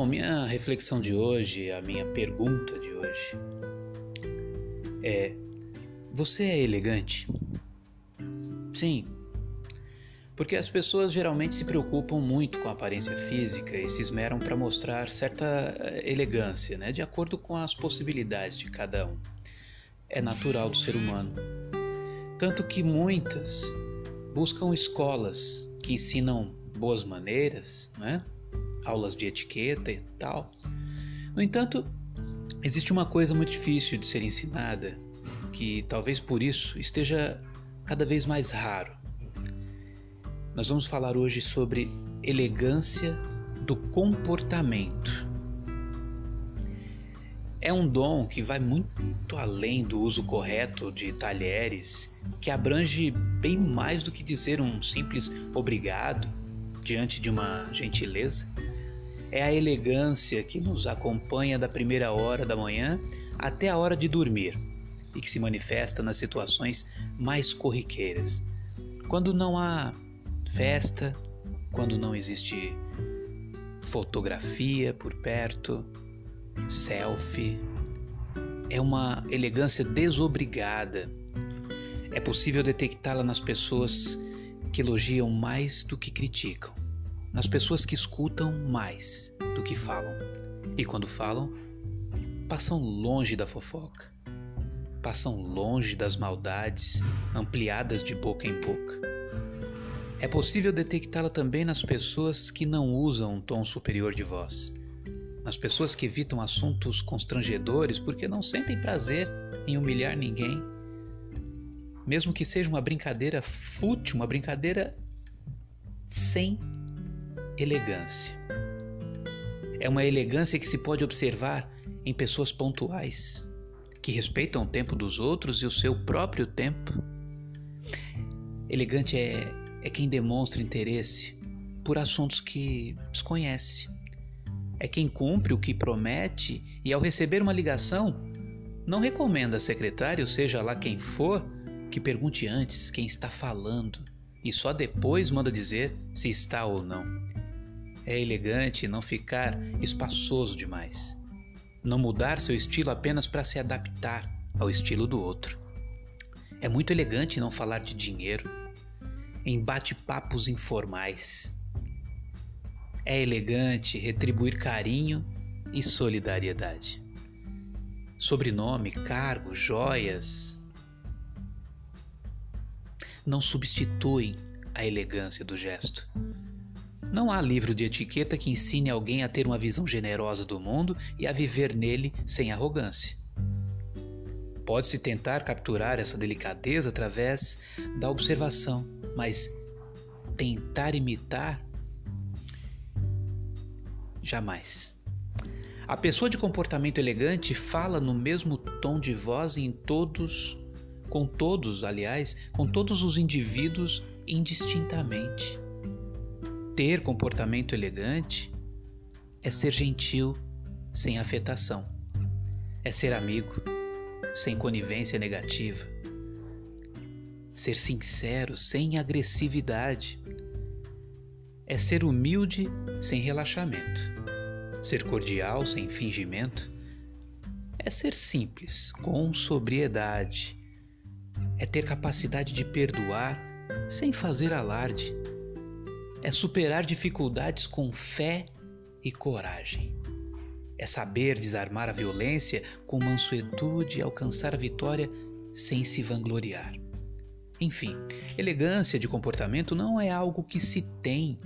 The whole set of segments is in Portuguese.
Bom, minha reflexão de hoje, a minha pergunta de hoje é: Você é elegante? Sim. Porque as pessoas geralmente se preocupam muito com a aparência física e se esmeram para mostrar certa eh, elegância, né, de acordo com as possibilidades de cada um. É natural do ser humano. Tanto que muitas buscam escolas que ensinam boas maneiras, né? Aulas de etiqueta e tal. No entanto, existe uma coisa muito difícil de ser ensinada, que talvez por isso esteja cada vez mais raro. Nós vamos falar hoje sobre elegância do comportamento. É um dom que vai muito além do uso correto de talheres, que abrange bem mais do que dizer um simples obrigado diante de uma gentileza. É a elegância que nos acompanha da primeira hora da manhã até a hora de dormir e que se manifesta nas situações mais corriqueiras. Quando não há festa, quando não existe fotografia por perto, selfie, é uma elegância desobrigada. É possível detectá-la nas pessoas que elogiam mais do que criticam, nas pessoas que escutam mais do que falam. E quando falam, passam longe da fofoca passam longe das maldades ampliadas de boca em boca. É possível detectá-la também nas pessoas que não usam um tom superior de voz, nas pessoas que evitam assuntos constrangedores porque não sentem prazer em humilhar ninguém, mesmo que seja uma brincadeira fútil, uma brincadeira sem elegância. É uma elegância que se pode observar em pessoas pontuais, que respeitam o tempo dos outros e o seu próprio tempo. Elegante é, é quem demonstra interesse por assuntos que desconhece. É quem cumpre o que promete e, ao receber uma ligação, não recomenda a secretária, ou seja lá quem for, que pergunte antes quem está falando e só depois manda dizer se está ou não. É elegante não ficar espaçoso demais não mudar seu estilo apenas para se adaptar ao estilo do outro. É muito elegante não falar de dinheiro em bate-papos informais. É elegante retribuir carinho e solidariedade. Sobrenome, cargo, joias não substituem a elegância do gesto. Não há livro de etiqueta que ensine alguém a ter uma visão generosa do mundo e a viver nele sem arrogância. Pode-se tentar capturar essa delicadeza através da observação, mas tentar imitar jamais. A pessoa de comportamento elegante fala no mesmo tom de voz em todos, com todos, aliás, com todos os indivíduos indistintamente. Ter comportamento elegante é ser gentil sem afetação, é ser amigo sem conivência negativa, ser sincero sem agressividade, é ser humilde sem relaxamento, ser cordial sem fingimento, é ser simples com sobriedade, é ter capacidade de perdoar sem fazer alarde é superar dificuldades com fé e coragem. É saber desarmar a violência com mansuetude e alcançar a vitória sem se vangloriar. Enfim, elegância de comportamento não é algo que se tem,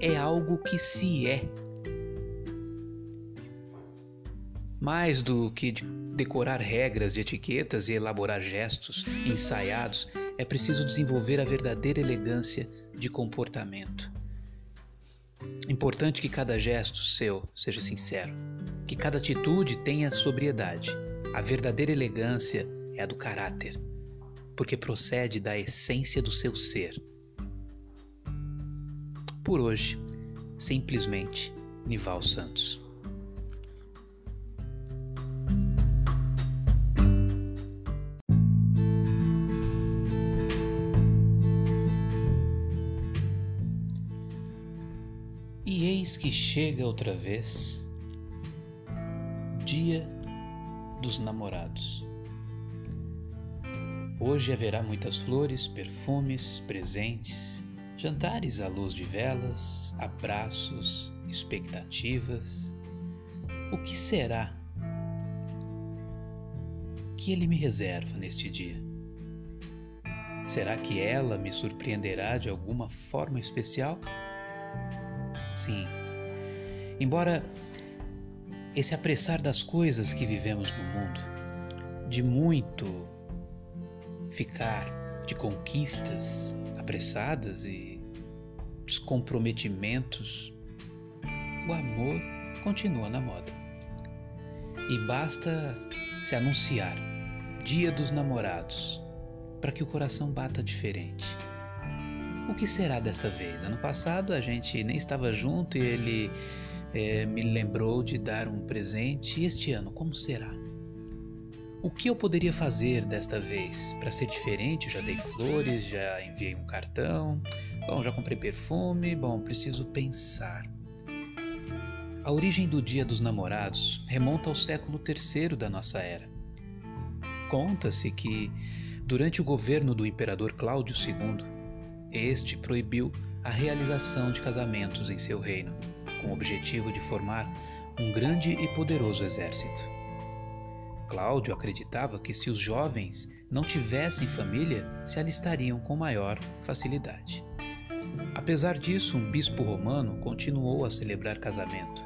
é algo que se é. Mais do que decorar regras de etiquetas e elaborar gestos ensaiados, é preciso desenvolver a verdadeira elegância de comportamento. Importante que cada gesto seu seja sincero, que cada atitude tenha sobriedade. A verdadeira elegância é a do caráter, porque procede da essência do seu ser. Por hoje, simplesmente Nival Santos. Eis que chega outra vez Dia dos Namorados. Hoje haverá muitas flores, perfumes, presentes, jantares à luz de velas, abraços, expectativas. O que será que ele me reserva neste dia? Será que ela me surpreenderá de alguma forma especial? Sim. Embora esse apressar das coisas que vivemos no mundo, de muito ficar de conquistas apressadas e descomprometimentos, o amor continua na moda. E basta se anunciar Dia dos Namorados para que o coração bata diferente. O que será desta vez? Ano passado a gente nem estava junto e ele é, me lembrou de dar um presente. E este ano, como será? O que eu poderia fazer desta vez para ser diferente? já dei flores, já enviei um cartão, bom, já comprei perfume, bom, preciso pensar. A origem do Dia dos Namorados remonta ao século III da nossa era. Conta-se que, durante o governo do imperador Cláudio II, este proibiu a realização de casamentos em seu reino, com o objetivo de formar um grande e poderoso exército. Cláudio acreditava que se os jovens não tivessem família, se alistariam com maior facilidade. Apesar disso, um bispo romano continuou a celebrar casamento,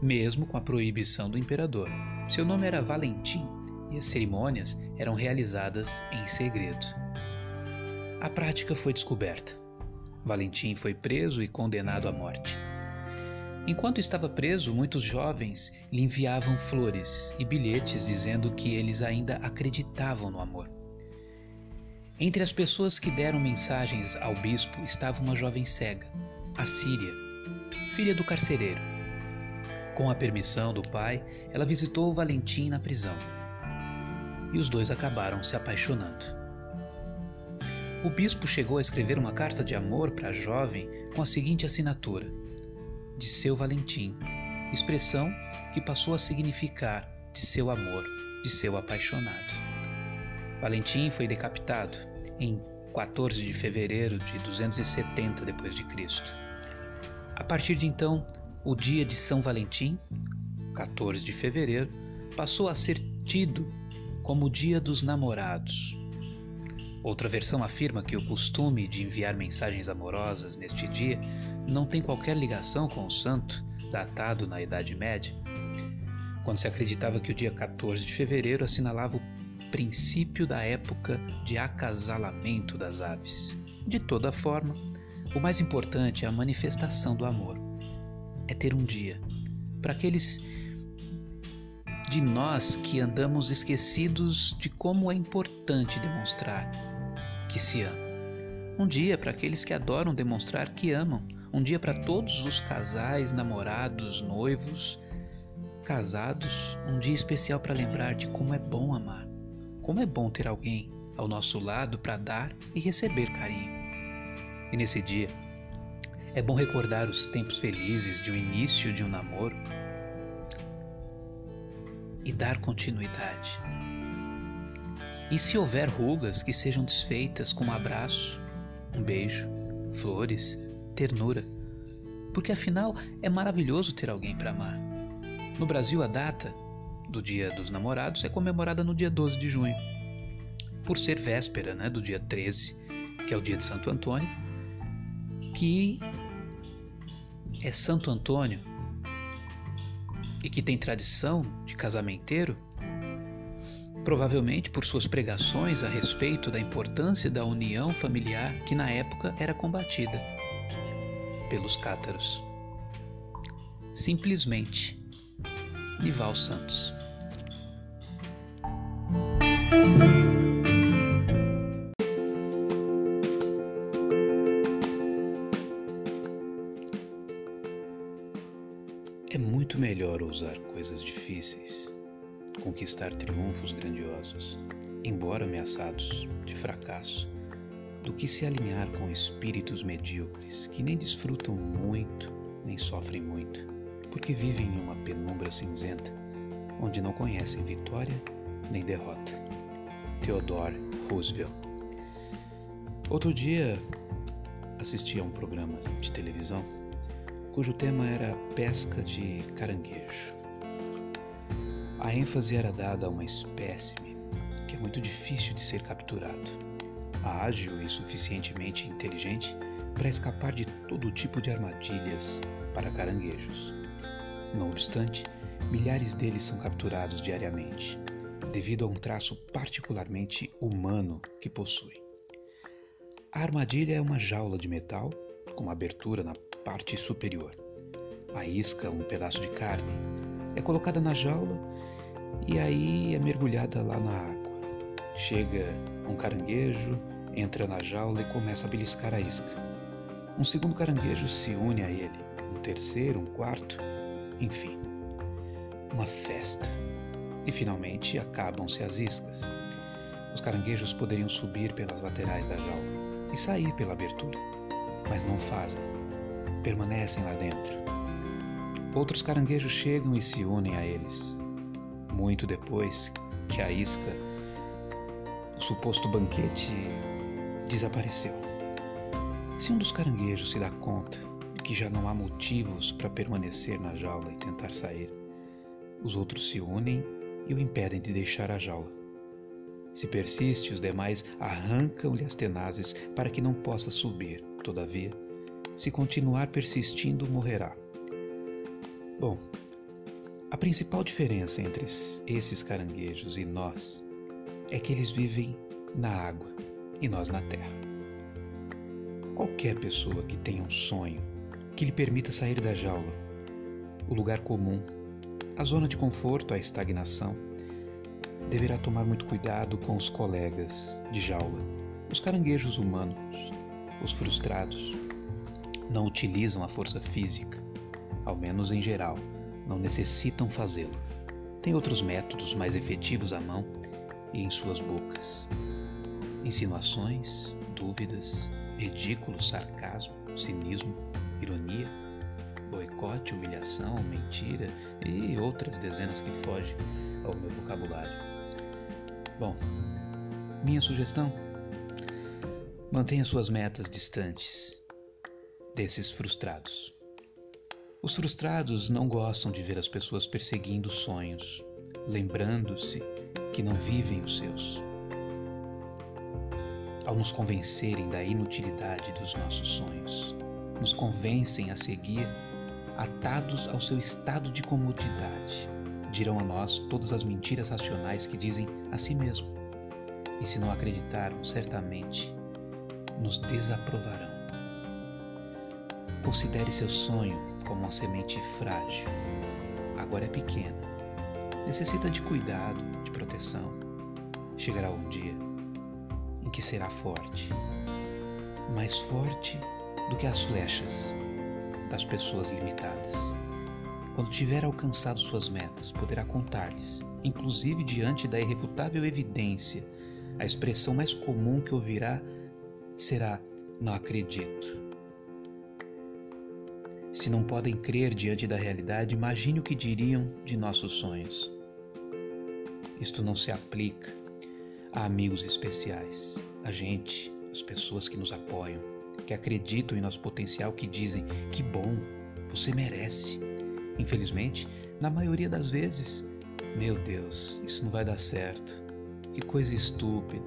mesmo com a proibição do imperador. Seu nome era Valentim e as cerimônias eram realizadas em segredo. A prática foi descoberta. Valentim foi preso e condenado à morte. Enquanto estava preso, muitos jovens lhe enviavam flores e bilhetes dizendo que eles ainda acreditavam no amor. Entre as pessoas que deram mensagens ao bispo estava uma jovem cega, a Síria, filha do carcereiro. Com a permissão do pai, ela visitou Valentim na prisão. E os dois acabaram se apaixonando. O bispo chegou a escrever uma carta de amor para a jovem com a seguinte assinatura: de seu Valentim, expressão que passou a significar de seu amor, de seu apaixonado. Valentim foi decapitado em 14 de fevereiro de 270 d.C. A partir de então, o dia de São Valentim, 14 de fevereiro, passou a ser tido como o dia dos namorados. Outra versão afirma que o costume de enviar mensagens amorosas neste dia não tem qualquer ligação com o santo, datado na Idade Média, quando se acreditava que o dia 14 de fevereiro assinalava o princípio da época de acasalamento das aves. De toda forma, o mais importante é a manifestação do amor. É ter um dia. Para aqueles de nós que andamos esquecidos de como é importante demonstrar que se ama. Um dia para aqueles que adoram demonstrar que amam um dia para todos os casais, namorados, noivos, casados, um dia especial para lembrar de como é bom amar, como é bom ter alguém ao nosso lado para dar e receber carinho. E nesse dia, é bom recordar os tempos felizes de um início de um namoro e dar continuidade. E se houver rugas, que sejam desfeitas com um abraço, um beijo, flores, ternura, porque afinal é maravilhoso ter alguém para amar. No Brasil, a data do Dia dos Namorados é comemorada no dia 12 de junho, por ser véspera né, do dia 13, que é o dia de Santo Antônio, que é Santo Antônio e que tem tradição de casamenteiro, provavelmente por suas pregações a respeito da importância da união familiar que na época era combatida pelos cátaros. Simplesmente, Nival Santos. É muito melhor usar coisas difíceis, conquistar triunfos grandiosos, embora ameaçados de fracasso do que se alinhar com espíritos medíocres que nem desfrutam muito nem sofrem muito, porque vivem em uma penumbra cinzenta, onde não conhecem vitória nem derrota. Theodore Roosevelt. Outro dia assisti a um programa de televisão cujo tema era pesca de caranguejo. A ênfase era dada a uma espécime que é muito difícil de ser capturado, ágil e suficientemente inteligente para escapar de todo tipo de armadilhas para caranguejos. Não obstante, milhares deles são capturados diariamente, devido a um traço particularmente humano que possui. A armadilha é uma jaula de metal com uma abertura na parte superior. A isca, um pedaço de carne, é colocada na jaula e aí é mergulhada lá na água. Chega um caranguejo, entra na jaula e começa a beliscar a isca. Um segundo caranguejo se une a ele, um terceiro, um quarto, enfim, uma festa. E finalmente acabam-se as iscas. Os caranguejos poderiam subir pelas laterais da jaula e sair pela abertura, mas não fazem, permanecem lá dentro. Outros caranguejos chegam e se unem a eles. Muito depois que a isca, o suposto banquete, desapareceu. Se um dos caranguejos se dá conta de que já não há motivos para permanecer na jaula e tentar sair, os outros se unem e o impedem de deixar a jaula. Se persiste, os demais arrancam-lhe as tenazes para que não possa subir. Todavia, se continuar persistindo, morrerá. Bom, a principal diferença entre esses caranguejos e nós é que eles vivem na água e nós na terra. Qualquer pessoa que tenha um sonho que lhe permita sair da jaula, o lugar comum, a zona de conforto, a estagnação, deverá tomar muito cuidado com os colegas de jaula, os caranguejos humanos, os frustrados. Não utilizam a força física, ao menos em geral, não necessitam fazê-lo. Tem outros métodos mais efetivos à mão e em suas bocas. Insinuações, dúvidas, ridículo, sarcasmo, cinismo, ironia, boicote, humilhação, mentira e outras dezenas que fogem ao meu vocabulário. Bom, minha sugestão: mantenha suas metas distantes desses frustrados. Os frustrados não gostam de ver as pessoas perseguindo sonhos, lembrando-se que não vivem os seus. Ao nos convencerem da inutilidade dos nossos sonhos, nos convencem a seguir atados ao seu estado de comodidade dirão a nós todas as mentiras racionais que dizem a si mesmo. E se não acreditarmos, certamente nos desaprovarão. Considere seu sonho como uma semente frágil. Agora é pequena. Necessita de cuidado, de proteção. Chegará um dia em que será forte mais forte do que as flechas das pessoas limitadas. Quando tiver alcançado suas metas, poderá contar-lhes, inclusive diante da irrefutável evidência. A expressão mais comum que ouvirá será: Não acredito. Se não podem crer diante da realidade, imagine o que diriam de nossos sonhos. Isto não se aplica a amigos especiais, a gente, as pessoas que nos apoiam, que acreditam em nosso potencial, que dizem: Que bom, você merece. Infelizmente, na maioria das vezes, meu Deus, isso não vai dar certo. Que coisa estúpida.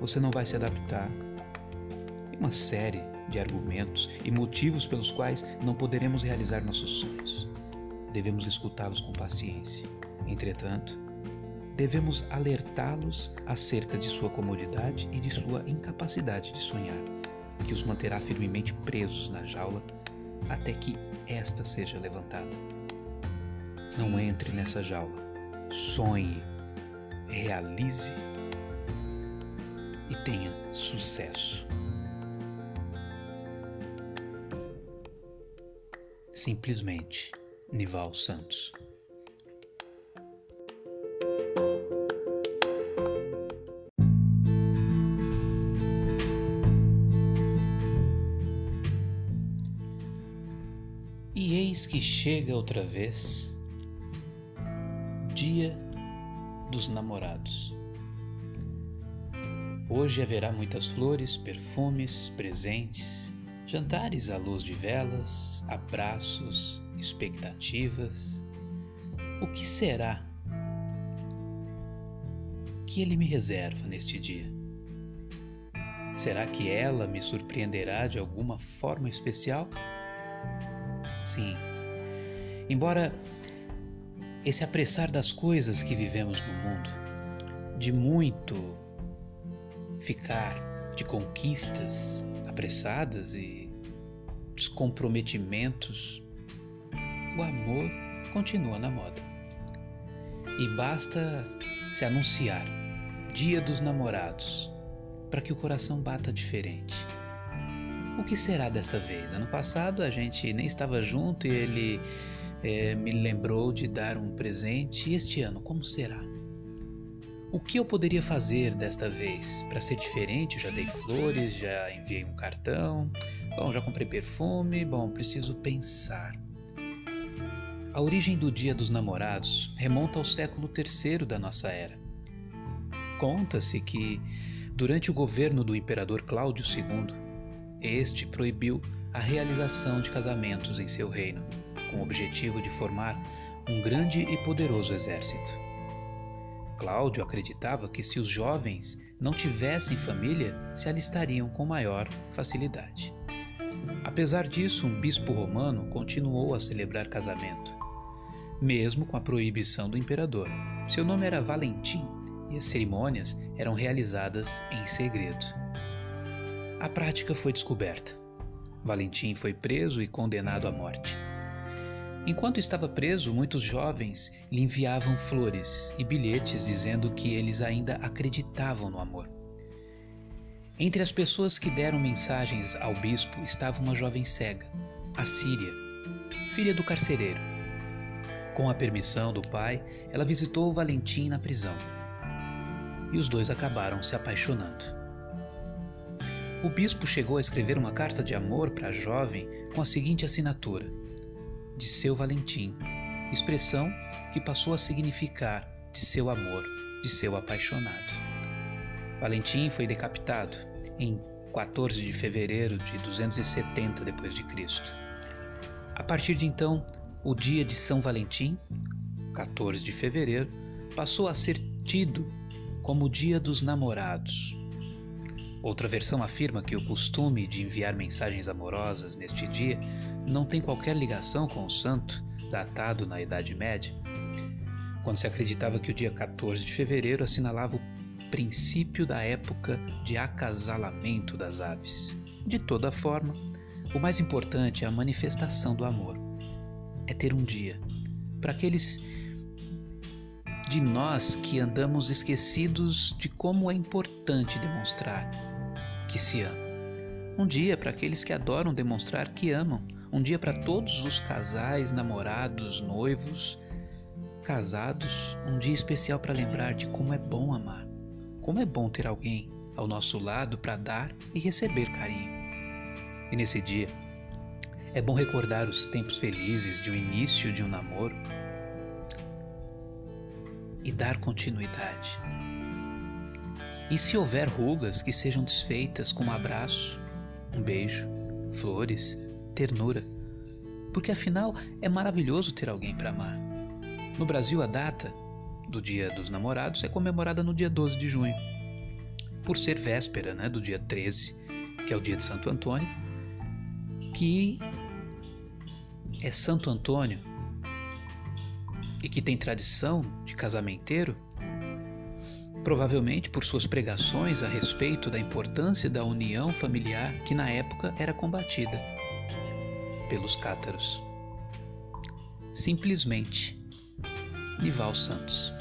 Você não vai se adaptar. Uma série de argumentos e motivos pelos quais não poderemos realizar nossos sonhos. Devemos escutá-los com paciência. Entretanto, devemos alertá-los acerca de sua comodidade e de sua incapacidade de sonhar, que os manterá firmemente presos na jaula até que esta seja levantada. Não entre nessa jaula. Sonhe, realize e tenha sucesso. Simplesmente Nival Santos. E eis que chega outra vez Dia dos Namorados. Hoje haverá muitas flores, perfumes, presentes, jantares à luz de velas, abraços, expectativas. O que será que ele me reserva neste dia? Será que ela me surpreenderá de alguma forma especial? Sim. Embora esse apressar das coisas que vivemos no mundo, de muito ficar de conquistas apressadas e descomprometimentos, o amor continua na moda. E basta se anunciar Dia dos Namorados para que o coração bata diferente. O que será desta vez? Ano passado a gente nem estava junto e ele é, me lembrou de dar um presente. E este ano, como será? O que eu poderia fazer desta vez para ser diferente? Eu já dei flores, já enviei um cartão, bom, já comprei perfume, bom, preciso pensar. A origem do Dia dos Namorados remonta ao século III da nossa era. Conta-se que, durante o governo do imperador Cláudio II, este proibiu a realização de casamentos em seu reino com o objetivo de formar um grande e poderoso exército. Cláudio acreditava que se os jovens não tivessem família, se alistariam com maior facilidade. Apesar disso, um bispo romano continuou a celebrar casamento, mesmo com a proibição do imperador. Seu nome era Valentim e as cerimônias eram realizadas em segredo. A prática foi descoberta. Valentim foi preso e condenado à morte. Enquanto estava preso, muitos jovens lhe enviavam flores e bilhetes dizendo que eles ainda acreditavam no amor. Entre as pessoas que deram mensagens ao bispo estava uma jovem cega, a Síria, filha do carcereiro. Com a permissão do pai, ela visitou Valentim na prisão. E os dois acabaram se apaixonando. O bispo chegou a escrever uma carta de amor para a jovem com a seguinte assinatura: de seu Valentim, expressão que passou a significar de seu amor, de seu apaixonado. Valentim foi decapitado em 14 de fevereiro de 270 d.C. A partir de então, o dia de São Valentim, 14 de fevereiro, passou a ser tido como o dia dos namorados. Outra versão afirma que o costume de enviar mensagens amorosas neste dia não tem qualquer ligação com o santo, datado na Idade Média, quando se acreditava que o dia 14 de fevereiro assinalava o princípio da época de acasalamento das aves. De toda forma, o mais importante é a manifestação do amor. É ter um dia. Para aqueles de nós que andamos esquecidos de como é importante demonstrar que se ama. Um dia para aqueles que adoram demonstrar que amam um dia para todos os casais, namorados, noivos, casados, um dia especial para lembrar de como é bom amar. Como é bom ter alguém ao nosso lado para dar e receber carinho. E nesse dia, é bom recordar os tempos felizes de um início de um namoro e dar continuidade. E se houver rugas, que sejam desfeitas com um abraço, um beijo, flores, ternura, porque afinal é maravilhoso ter alguém para amar. No Brasil, a data do Dia dos Namorados é comemorada no dia 12 de junho, por ser véspera né, do dia 13, que é o dia de Santo Antônio, que é Santo Antônio e que tem tradição de casamenteiro, provavelmente por suas pregações a respeito da importância da união familiar que na época era combatida pelos cátaros. Simplesmente, Nival Santos.